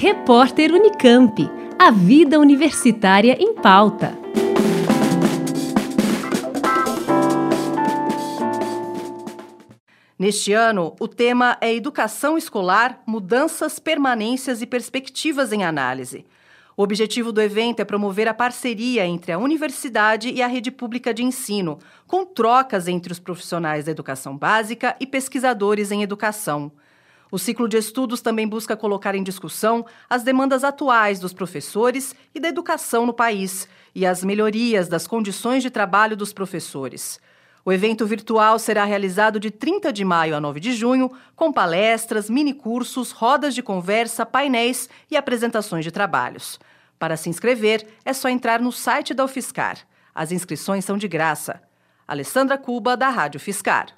Repórter Unicamp. A vida universitária em pauta. Neste ano, o tema é Educação Escolar, Mudanças, Permanências e Perspectivas em Análise. O objetivo do evento é promover a parceria entre a universidade e a rede pública de ensino, com trocas entre os profissionais da educação básica e pesquisadores em educação. O ciclo de estudos também busca colocar em discussão as demandas atuais dos professores e da educação no país e as melhorias das condições de trabalho dos professores. O evento virtual será realizado de 30 de maio a 9 de junho, com palestras, minicursos, rodas de conversa, painéis e apresentações de trabalhos. Para se inscrever, é só entrar no site da UFSCar. As inscrições são de graça. Alessandra Cuba, da Rádio Fiscar.